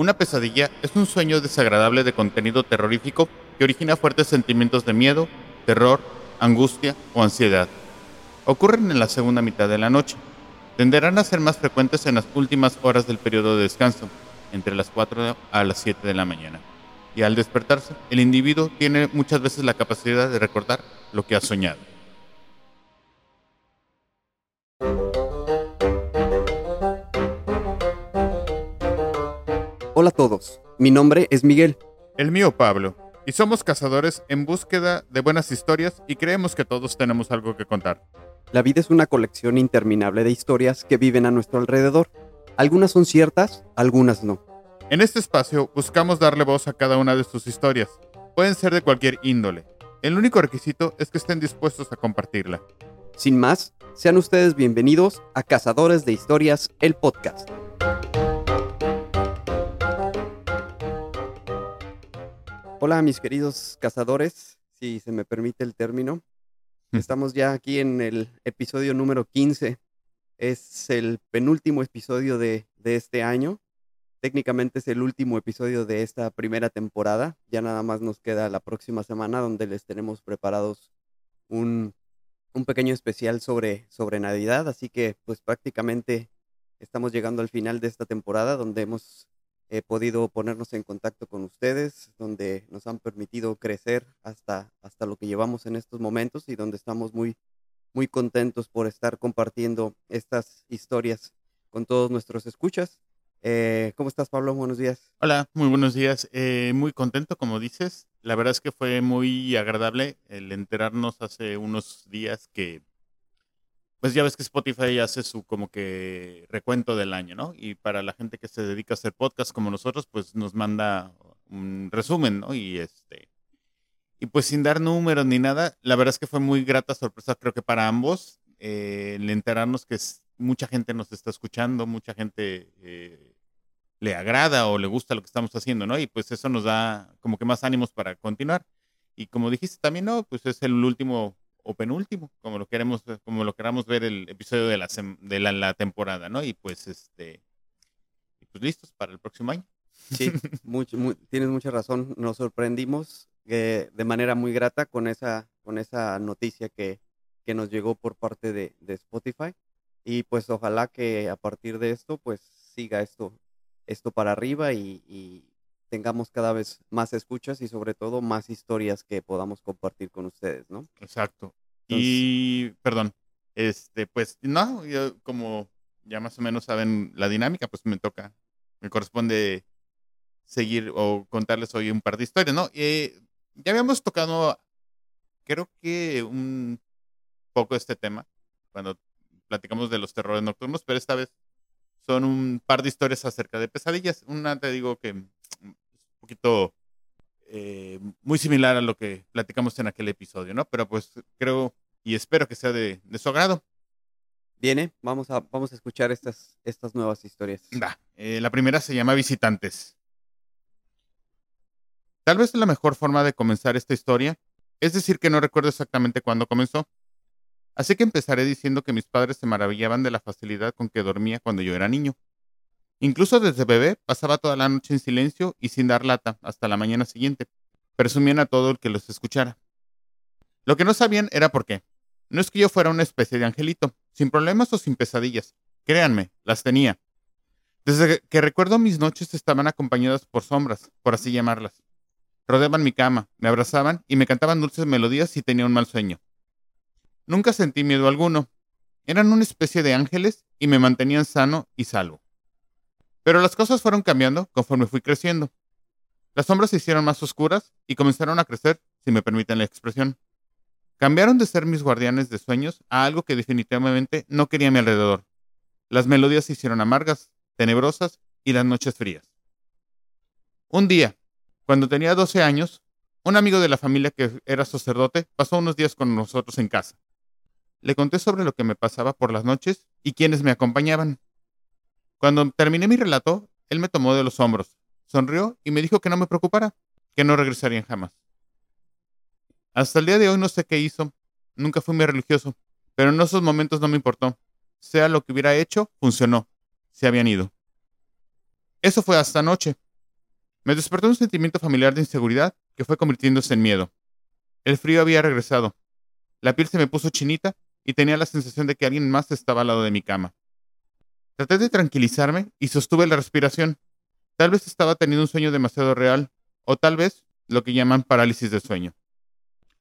Una pesadilla es un sueño desagradable de contenido terrorífico que origina fuertes sentimientos de miedo, terror, angustia o ansiedad. Ocurren en la segunda mitad de la noche. Tenderán a ser más frecuentes en las últimas horas del periodo de descanso, entre las 4 a las 7 de la mañana. Y al despertarse, el individuo tiene muchas veces la capacidad de recordar lo que ha soñado. Hola a todos, mi nombre es Miguel. El mío Pablo, y somos cazadores en búsqueda de buenas historias y creemos que todos tenemos algo que contar. La vida es una colección interminable de historias que viven a nuestro alrededor. Algunas son ciertas, algunas no. En este espacio buscamos darle voz a cada una de sus historias. Pueden ser de cualquier índole. El único requisito es que estén dispuestos a compartirla. Sin más, sean ustedes bienvenidos a Cazadores de Historias, el podcast. Hola mis queridos cazadores, si se me permite el término. Estamos ya aquí en el episodio número 15. Es el penúltimo episodio de, de este año. Técnicamente es el último episodio de esta primera temporada. Ya nada más nos queda la próxima semana donde les tenemos preparados un, un pequeño especial sobre, sobre Navidad. Así que pues prácticamente estamos llegando al final de esta temporada donde hemos he podido ponernos en contacto con ustedes, donde nos han permitido crecer hasta, hasta lo que llevamos en estos momentos y donde estamos muy, muy contentos por estar compartiendo estas historias con todos nuestros escuchas. Eh, ¿Cómo estás, Pablo? Buenos días. Hola, muy buenos días. Eh, muy contento, como dices. La verdad es que fue muy agradable el enterarnos hace unos días que pues ya ves que Spotify hace su como que recuento del año, ¿no? Y para la gente que se dedica a hacer podcast como nosotros, pues nos manda un resumen, ¿no? Y este y pues sin dar números ni nada, la verdad es que fue muy grata sorpresa, creo que para ambos, eh, el enterarnos que mucha gente nos está escuchando, mucha gente eh, le agrada o le gusta lo que estamos haciendo, ¿no? Y pues eso nos da como que más ánimos para continuar. Y como dijiste también, no, pues es el último o penúltimo, como lo queremos, como lo queramos ver el episodio de la, de la, temporada, ¿no? Y pues este, pues listos para el próximo año. Sí, tienes mucha razón. Nos sorprendimos eh, de manera muy grata con esa, con esa noticia que, que nos llegó por parte de, de, Spotify. Y pues ojalá que a partir de esto, pues siga esto, esto para arriba y, y tengamos cada vez más escuchas y sobre todo más historias que podamos compartir con ustedes, ¿no? Exacto. y, perdón, este, pues, no, yo como ya más o menos saben la dinámica, pues me toca, me corresponde seguir o contarles hoy un par de historias, ¿no? Eh, ya habíamos tocado, creo que un poco este tema, cuando platicamos de los terrores nocturnos, pero esta vez son un par de historias acerca de pesadillas. Una te digo que poquito eh, muy similar a lo que platicamos en aquel episodio, ¿no? Pero pues creo y espero que sea de, su agrado. Viene, vamos a, vamos a escuchar estas, estas nuevas historias. Eh, la primera se llama Visitantes. Tal vez la mejor forma de comenzar esta historia es decir que no recuerdo exactamente cuándo comenzó. Así que empezaré diciendo que mis padres se maravillaban de la facilidad con que dormía cuando yo era niño. Incluso desde bebé pasaba toda la noche en silencio y sin dar lata hasta la mañana siguiente. Presumían a todo el que los escuchara. Lo que no sabían era por qué. No es que yo fuera una especie de angelito, sin problemas o sin pesadillas. Créanme, las tenía. Desde que recuerdo mis noches estaban acompañadas por sombras, por así llamarlas. Rodeaban mi cama, me abrazaban y me cantaban dulces melodías si tenía un mal sueño. Nunca sentí miedo alguno. Eran una especie de ángeles y me mantenían sano y salvo. Pero las cosas fueron cambiando conforme fui creciendo. Las sombras se hicieron más oscuras y comenzaron a crecer, si me permiten la expresión. Cambiaron de ser mis guardianes de sueños a algo que definitivamente no quería a mi alrededor. Las melodías se hicieron amargas, tenebrosas y las noches frías. Un día, cuando tenía 12 años, un amigo de la familia que era sacerdote pasó unos días con nosotros en casa. Le conté sobre lo que me pasaba por las noches y quienes me acompañaban. Cuando terminé mi relato, él me tomó de los hombros, sonrió y me dijo que no me preocupara, que no regresarían jamás. Hasta el día de hoy no sé qué hizo, nunca fui muy religioso, pero en esos momentos no me importó. Sea lo que hubiera hecho, funcionó. Se habían ido. Eso fue hasta anoche, Me despertó un sentimiento familiar de inseguridad que fue convirtiéndose en miedo. El frío había regresado. La piel se me puso chinita y tenía la sensación de que alguien más estaba al lado de mi cama. Traté de tranquilizarme y sostuve la respiración. Tal vez estaba teniendo un sueño demasiado real, o tal vez lo que llaman parálisis de sueño.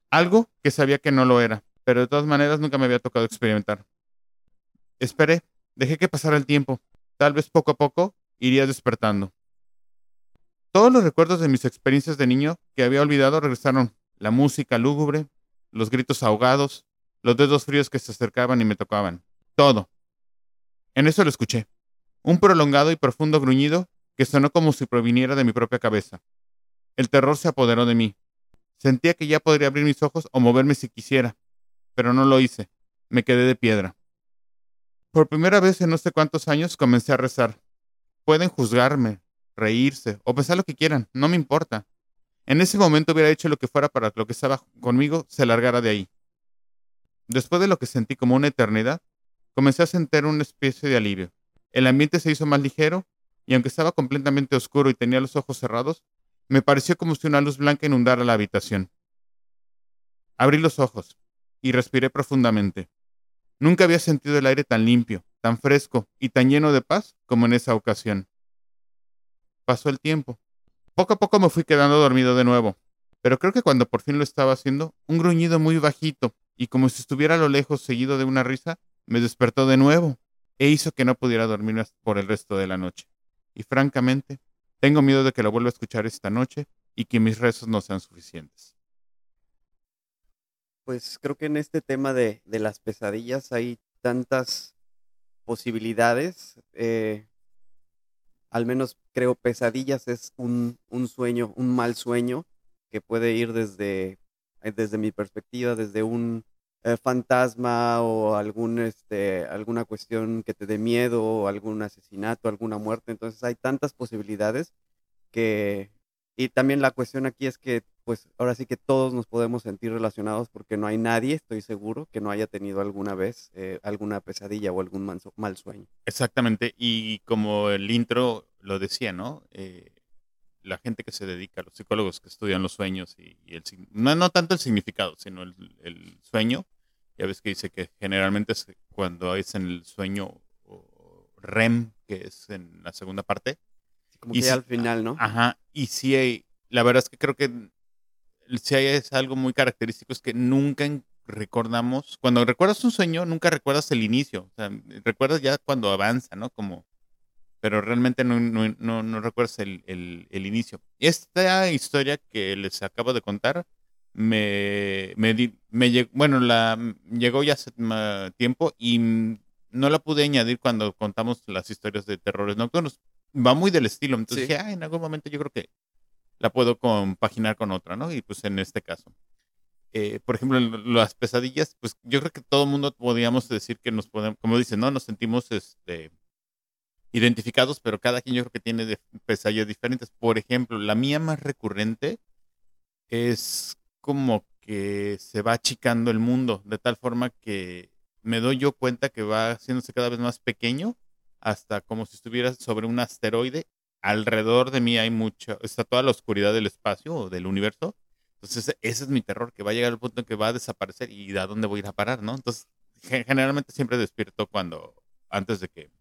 Algo que sabía que no lo era, pero de todas maneras nunca me había tocado experimentar. Esperé, dejé que pasara el tiempo. Tal vez poco a poco iría despertando. Todos los recuerdos de mis experiencias de niño que había olvidado regresaron. La música lúgubre, los gritos ahogados, los dedos fríos que se acercaban y me tocaban. Todo. En eso lo escuché. Un prolongado y profundo gruñido que sonó como si proviniera de mi propia cabeza. El terror se apoderó de mí. Sentía que ya podría abrir mis ojos o moverme si quisiera, pero no lo hice. Me quedé de piedra. Por primera vez en no sé cuántos años comencé a rezar. Pueden juzgarme, reírse o pensar lo que quieran, no me importa. En ese momento hubiera hecho lo que fuera para que lo que estaba conmigo se largara de ahí. Después de lo que sentí como una eternidad, comencé a sentir una especie de alivio. El ambiente se hizo más ligero y aunque estaba completamente oscuro y tenía los ojos cerrados, me pareció como si una luz blanca inundara la habitación. Abrí los ojos y respiré profundamente. Nunca había sentido el aire tan limpio, tan fresco y tan lleno de paz como en esa ocasión. Pasó el tiempo. Poco a poco me fui quedando dormido de nuevo, pero creo que cuando por fin lo estaba haciendo, un gruñido muy bajito y como si estuviera a lo lejos seguido de una risa, me despertó de nuevo e hizo que no pudiera dormir por el resto de la noche. Y francamente, tengo miedo de que lo vuelva a escuchar esta noche y que mis rezos no sean suficientes. Pues creo que en este tema de, de las pesadillas hay tantas posibilidades. Eh, al menos creo pesadillas es un, un, sueño, un mal sueño que puede ir desde, eh, desde mi perspectiva, desde un eh, fantasma o algún, este, alguna cuestión que te dé miedo o algún asesinato, alguna muerte. Entonces hay tantas posibilidades que... Y también la cuestión aquí es que pues ahora sí que todos nos podemos sentir relacionados porque no hay nadie, estoy seguro, que no haya tenido alguna vez eh, alguna pesadilla o algún mal sueño. Exactamente, y como el intro lo decía, ¿no? Eh, la gente que se dedica, los psicólogos que estudian los sueños y, el no, no tanto el significado, sino el, sueño, ya ves que dice que generalmente es cuando es en el sueño REM, que es en la segunda parte. Como que al final, ¿no? Ajá, y sí, hay, la verdad es que creo que si hay es algo muy característico, es que nunca recordamos, cuando recuerdas un sueño, nunca recuerdas el inicio, o sea, recuerdas ya cuando avanza, ¿no? Como, pero realmente no, no, no, recuerdas el, el, inicio. Esta historia que les acabo de contar, me, me, me llegó, bueno, la, llegó ya hace tiempo y no la pude añadir cuando contamos las historias de terrores nocturnos. Va muy del estilo, entonces dije, ah, en algún momento yo creo que la puedo compaginar con otra, ¿no? Y pues en este caso. Eh, por ejemplo, las pesadillas, pues yo creo que todo el mundo podríamos decir que nos podemos, como dicen, ¿no? Nos sentimos este, identificados, pero cada quien yo creo que tiene pesadillas diferentes. Por ejemplo, la mía más recurrente es como que se va achicando el mundo, de tal forma que me doy yo cuenta que va haciéndose cada vez más pequeño, hasta como si estuviera sobre un asteroide alrededor de mí hay mucha, está toda la oscuridad del espacio o del universo. Entonces, ese es mi terror, que va a llegar el punto en que va a desaparecer y a dónde voy a ir a parar, ¿no? Entonces, generalmente siempre despierto cuando, antes de que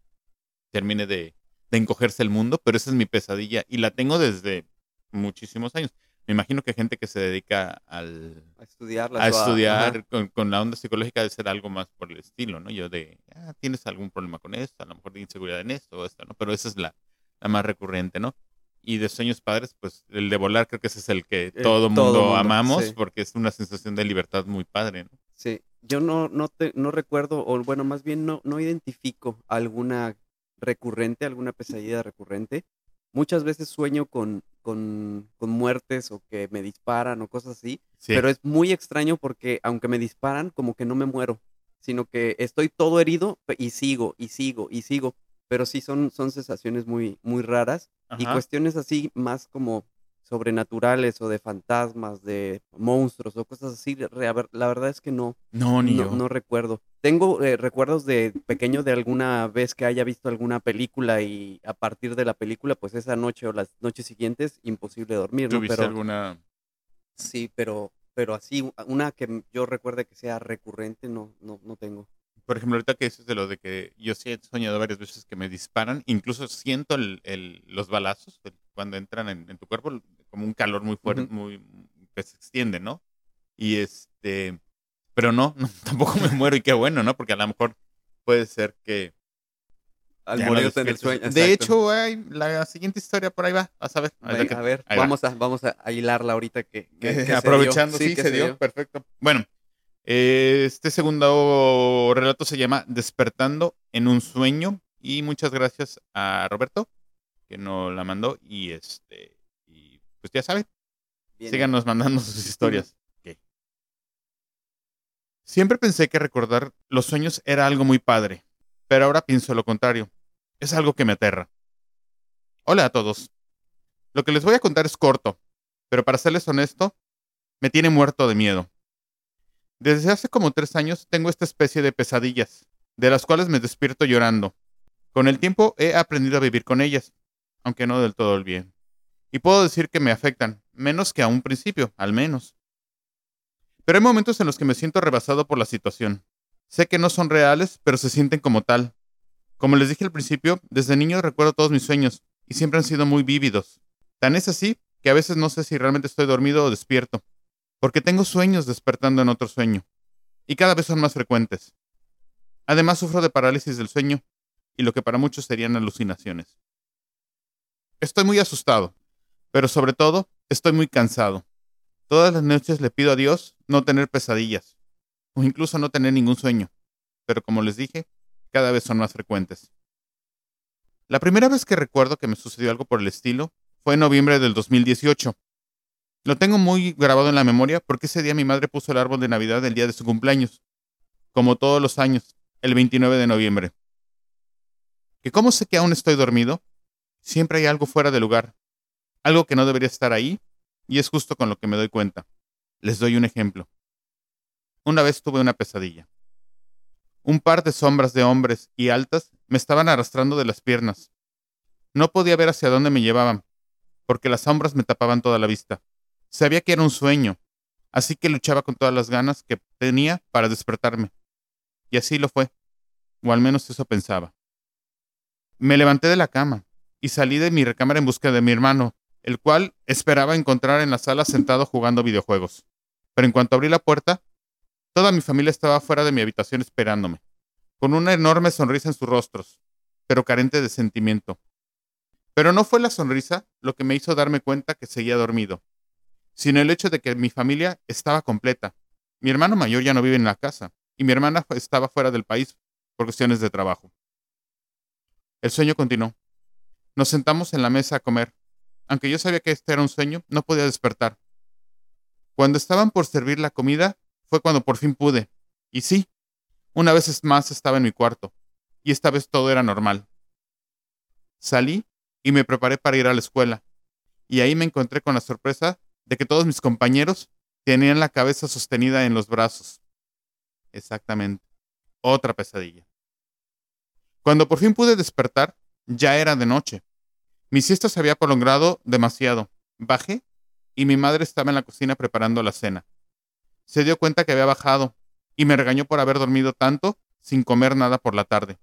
termine de, encogerse el mundo, pero esa es mi pesadilla y la tengo desde muchísimos años. Me imagino que gente que se dedica al, a estudiar, a estudiar con, la onda psicológica debe ser algo más por el estilo, ¿no? Yo de, ah, tienes algún problema con esto, a lo mejor de inseguridad en esto o esto, ¿no? Pero esa es la, la más recurrente, ¿no? Y de sueños padres, pues el de volar creo que ese es el que todo mundo amamos porque es una sensación de libertad muy padre, ¿no? Sí, yo no, no, te, no recuerdo, o bueno, más bien no, no identifico alguna recurrente, alguna pesadilla recurrente. Muchas veces sueño con, con, con muertes o que me disparan o cosas así, pero es muy extraño porque aunque me disparan, como que no me muero, sino que estoy todo herido y sigo y sigo y sigo pero sí son, son sensaciones muy, muy raras y cuestiones así más como sobrenaturales o de fantasmas, de monstruos o cosas así, la verdad es que no, No, ni no, yo. no recuerdo. Tengo eh, recuerdos de pequeño de alguna vez que haya visto alguna película y a partir de la película, pues esa noche o las noches siguientes, imposible dormir, ¿no? ¿Tuviste Pero alguna? sí, pero, pero así, una que yo recuerde que sea recurrente, no, no, no tengo. Por ejemplo, ahorita que dices de lo de que yo sí he soñado varias veces que me disparan, incluso siento el, el- los balazos el- cuando entran en, en tu cuerpo, como un calor muy fuerte, Ujú. muy que se extiende, ¿no? Y este, pero no, no, tampoco me muero y qué bueno, ¿no? Porque a lo mejor puede ser que Al ya no el sueño. De exacto. hecho, ay, la siguiente historia por ahí va, vas a ver. Ve- ahorita que- a ver, ahí va. vamos a, vamos a a hilarla ahorita que, que- que se Aprovechando, dio. sí, que se dio, perfecto. Bueno, este segundo relato se llama Despertando en un sueño y muchas gracias a Roberto que nos la mandó y este pues ya saben, síganos mandando sus historias. Siempre pensé que recordar los sueños era algo muy padre, pero ahora pienso lo contrario. Es algo que me aterra. Hola a todos. Lo que les voy a contar es corto, pero para serles honesto, me tiene muerto de miedo. Desde hace como tres años tengo esta especie de pesadillas, de las cuales me despierto llorando. Con el tiempo he aprendido a vivir con ellas, aunque no del todo el bien. Y puedo decir que me afectan, menos que a un principio, al menos. Pero hay momentos en los que me siento rebasado por la situación. Sé que no son reales, pero se sienten como tal. Como les dije al principio, desde niño recuerdo todos mis sueños, y siempre han sido muy vívidos. Tan es así que a veces no sé si realmente estoy dormido o despierto, porque tengo sueños despertando en otro sueño, y cada vez son más frecuentes. Además sufro de parálisis del sueño, y lo que para muchos serían alucinaciones. Estoy muy asustado, pero sobre todo estoy muy cansado. Todas las noches le pido a Dios no tener pesadillas, o incluso no tener ningún sueño, pero como les dije, cada vez son más frecuentes. La primera vez que recuerdo que me sucedió algo por el estilo fue en noviembre del 2018. Lo tengo muy grabado en la memoria porque ese día mi madre puso el árbol de Navidad el día de su cumpleaños, como todos los años, el 29 de noviembre. ¿Que cómo sé que aún estoy dormido? Siempre hay algo fuera de lugar, algo que no debería estar ahí, y es justo con lo que me doy cuenta. Les doy un ejemplo. Una vez tuve una pesadilla. Un par de sombras de hombres y altas me estaban arrastrando de las piernas. No podía ver hacia dónde me llevaban, porque las sombras me tapaban toda la vista. Sabía que era un sueño, así que luchaba con todas las ganas que tenía para despertarme. Y así lo fue, o al menos eso pensaba. Me levanté de la cama y salí de mi recámara en busca de mi hermano, el cual esperaba encontrar en la sala sentado jugando videojuegos. Pero en cuanto abrí la puerta, toda mi familia estaba fuera de mi habitación esperándome, con una enorme sonrisa en sus rostros, pero carente de sentimiento. Pero no fue la sonrisa lo que me hizo darme cuenta que seguía dormido, sino el hecho de que mi familia estaba completa. Mi hermano mayor ya no vive en la casa, y mi hermana estaba fuera del país por cuestiones de trabajo. El sueño continuó. Nos sentamos en la mesa a comer. Aunque yo sabía que este era un sueño, no podía despertar. Cuando estaban por servir la comida, fue cuando por fin pude. Y sí, una vez más estaba en mi cuarto, y esta vez todo era normal. Salí y me preparé para ir a la escuela, y ahí me encontré con la sorpresa de que todos mis compañeros tenían la cabeza sostenida en los brazos. Exactamente. Otra pesadilla. Cuando por fin pude despertar, ya era de noche. Mi siesta se había prolongado demasiado. Bajé y mi madre estaba en la cocina preparando la cena. Se dio cuenta que había bajado y me regañó por haber dormido tanto sin comer nada por la tarde.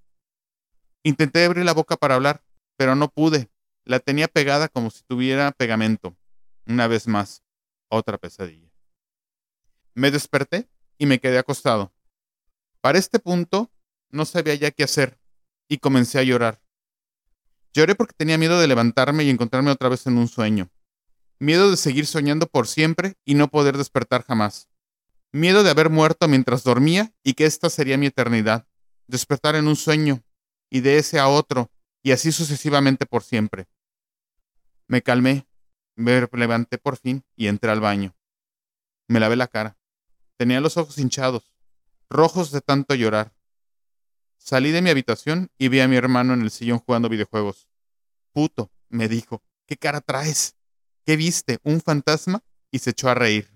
Intenté abrir la boca para hablar, pero no pude. La tenía pegada como si tuviera pegamento. Una vez más, otra pesadilla. Me desperté y me quedé acostado. Para este punto, no sabía ya qué hacer y comencé a llorar. Lloré porque tenía miedo de levantarme y encontrarme otra vez en un sueño. Miedo de seguir soñando por siempre y no poder despertar jamás. Miedo de haber muerto mientras dormía y que esta sería mi eternidad. Despertar en un sueño y de ese a otro y así sucesivamente por siempre. Me calmé, me levanté por fin y entré al baño. Me lavé la cara. Tenía los ojos hinchados, rojos de tanto llorar. Salí de mi habitación y vi a mi hermano en el sillón jugando videojuegos. Puto, me dijo, ¿qué cara traes? ¿Qué viste? ¿Un fantasma? Y se echó a reír.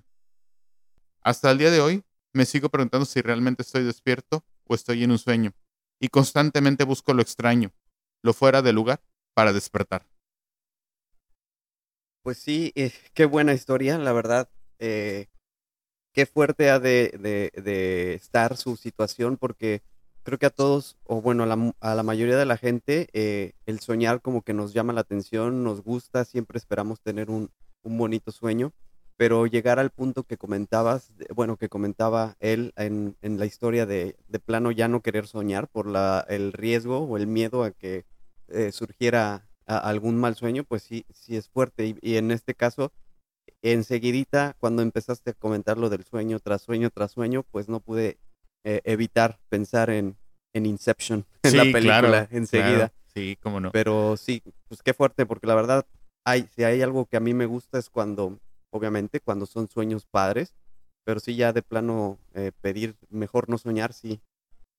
Hasta el día de hoy me sigo preguntando si realmente estoy despierto o estoy en un sueño, y constantemente busco lo extraño, lo fuera de lugar, para despertar. Pues sí, eh, qué buena historia, la verdad. Eh, qué fuerte ha de, estar su situación, porque creo que a todos, o bueno, a la, a la mayoría de la gente, eh, el soñar como que nos llama la atención, nos gusta, siempre esperamos tener un, bonito sueño, pero llegar al punto que comentabas, bueno, que comentaba él en, la historia de, de, plano ya no querer soñar por la, el riesgo o el miedo a que eh, surgiera algún mal sueño, pues sí, sí es fuerte. Y, y en este caso, enseguidita, cuando empezaste a comentar lo del sueño tras sueño tras sueño, pues no pude eh, evitar pensar en, en Inception, en Sí, la película, claro, enseguida. claro. Sí, cómo no. Pero sí, pues qué fuerte, porque la verdad, hay, si hay algo que a mí me gusta es cuando, obviamente, cuando son sueños padres, pero sí ya de plano eh, pedir mejor no soñar, sí,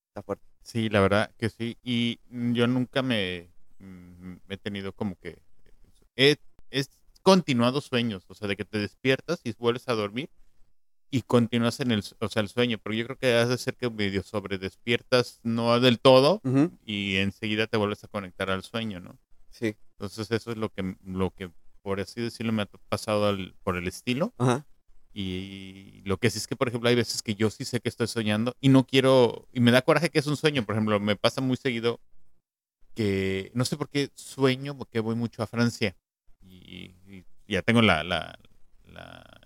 está fuerte. Sí, la verdad que sí. Y yo nunca me mm, he tenido como que... He, he continuado sueños, o sea, de que te despiertas y vuelves a dormir y continúas en el, o sea, el sueño, pero yo creo que has de ser que medio sobre despiertas, no del todo, Uh -huh. y enseguida te vuelves a conectar al sueño, ¿no? Sí. Entonces eso es lo que, lo que por así decirlo, me ha pasado al, por el estilo. Ajá. Y lo que sí es que, por ejemplo, hay veces que yo sí sé que estoy soñando y no quiero, y me da coraje que es un sueño, por ejemplo, me pasa muy seguido que no sé por qué sueño, porque voy mucho a Francia y, y ya tengo la, la, la,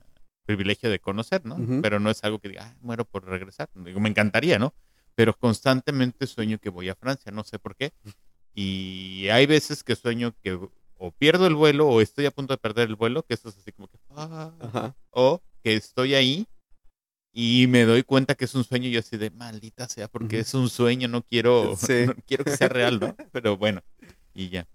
privilegio de conocer, ¿no? Uh -huh. Pero no es algo que diga, ah, muero por regresar. Digo, me encantaría, ¿no? Pero constantemente sueño que voy a Francia, no sé por qué. Y hay veces que sueño que o pierdo el vuelo o estoy a punto de perder el vuelo, que eso es así como que, ah, Ajá. o que estoy ahí y me doy cuenta que es un sueño y yo así de maldita sea porque Ujú. es un sueño, no quiero, Sí. no quiero que sea real, ¿no? Pero bueno, y ya.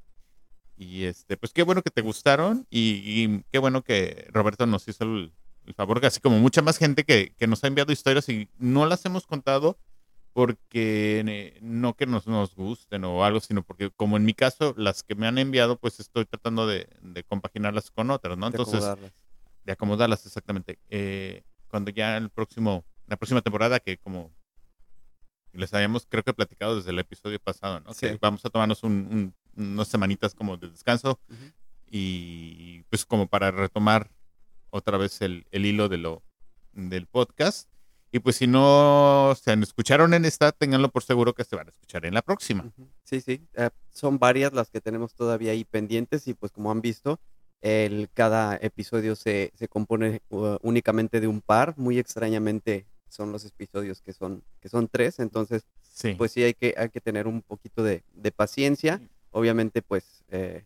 Y este, pues qué bueno que te gustaron y, y qué bueno que Roberto nos hizo el, el favor, así como mucha más gente que, que nos ha enviado historias y no las hemos contado porque eh, no que nos, nos gusten o algo, sino porque como en mi caso, las que me han enviado, pues estoy tratando de, de compaginarlas con otras, ¿no? de Entonces, acomodarlas. de acomodarlas exactamente. Eh, cuando ya el próximo, la próxima temporada, que como les habíamos, creo que platicado desde el episodio pasado, ¿no? Sí. Que vamos a tomarnos un, un- unas semanitas como de descanso y pues como para retomar otra vez el, el hilo de lo del podcast. Y pues si no se escucharon en esta, ténganlo por seguro que se van a escuchar en la próxima. Sí, sí. eh, son varias las que tenemos todavía ahí pendientes y pues como han visto, el, cada episodio se, se compone uh, únicamente de un par. Muy extrañamente son los episodios que son, que son tres. Entonces, Sí. pues sí hay que, hay que tener un poquito de, de paciencia. Obviamente, pues eh,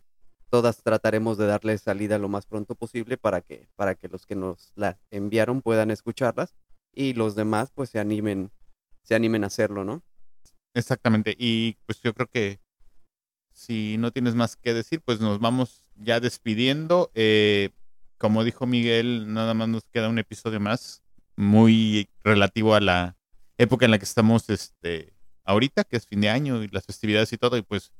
todas trataremos de darle salida lo más pronto posible para que, para que los que nos la enviaron puedan escucharlas y los demás pues se animen, se animen a hacerlo, ¿no? Exactamente. Y pues yo creo que si no tienes más que decir, pues nos vamos ya despidiendo. Eh, como dijo Miguel, nada más nos queda un episodio más, muy relativo a la época en la que estamos este, ahorita, que es fin de año y las festividades y todo. Y pues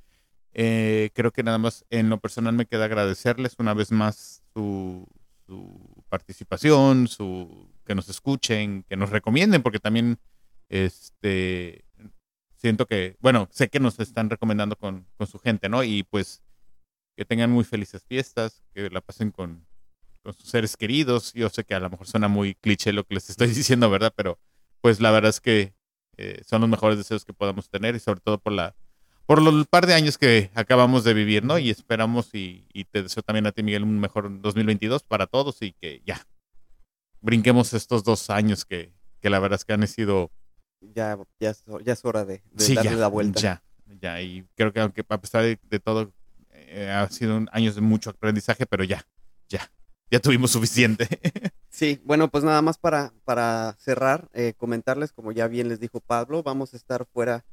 eh, creo que nada más en lo personal me queda agradecerles una vez más su, su participación, su que nos escuchen, que nos recomienden, porque también este siento que, bueno, sé que nos están recomendando con, con su gente, ¿no? Y pues que tengan muy felices fiestas, que la pasen con, con sus seres queridos. Yo sé que a lo mejor suena muy cliché lo que les estoy diciendo, ¿verdad? Pero pues la verdad es que eh, son los mejores deseos que podamos tener y sobre todo por la por el par de años que acabamos de vivir, ¿no? Y esperamos y, y te deseo también a ti, Miguel, un mejor 2022 para todos y que ya brinquemos estos dos años que, que la verdad es que han sido Ya, ya, es, ya es hora de, de Sí, darle ya, la vuelta. Ya, ya. Y creo que aunque a pesar de, de todo, eh, ha sido un- años de mucho aprendizaje, pero ya, ya, ya tuvimos suficiente. Sí, bueno, pues nada más para, para cerrar, eh, comentarles, como ya bien les dijo Pablo, vamos a estar fuera,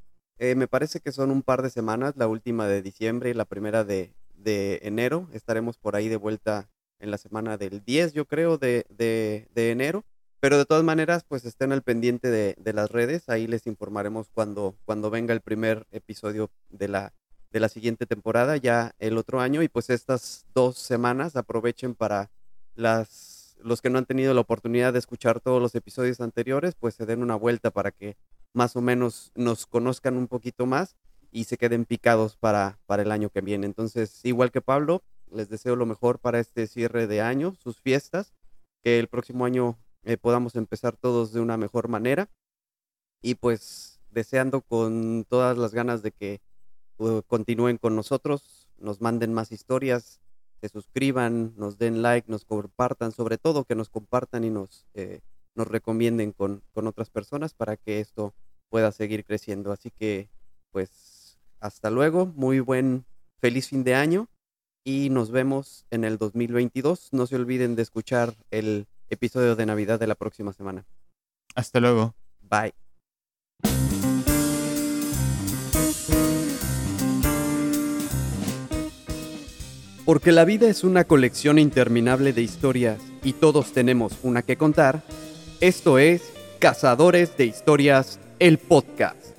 eh, me parece que son un par de semanas, la última de diciembre y la primera de, de enero. Estaremos por ahí de vuelta en la semana del 10, yo creo, de, de, de enero. Pero de todas maneras, pues estén al pendiente de, de las redes, ahí les informaremos cuando, cuando venga el primer episodio de la de la siguiente temporada ya el otro año y pues estas dos semanas aprovechen para las, los que no han tenido la oportunidad de escuchar todos los episodios anteriores, pues se den una vuelta para que más o menos nos conozcan un poquito más y se queden picados para, para el año que viene. Entonces, igual que Pablo, les deseo lo mejor para este cierre de año, sus fiestas, que el próximo año eh, podamos empezar todos de una mejor manera y pues deseando con todas las ganas de que uh, continúen con nosotros, nos manden más historias, se suscriban, nos den like, nos compartan, sobre todo que nos compartan y nos, eh, nos recomienden con, con otras personas para que esto pueda seguir creciendo. Así que pues hasta luego, muy buen, feliz fin de año y nos vemos en el 2022. No se olviden de escuchar el episodio de Navidad de la próxima semana. Hasta luego. Bye. Porque la vida es una colección interminable de historias y todos tenemos una que contar, esto es Cazadores de Historias, el podcast.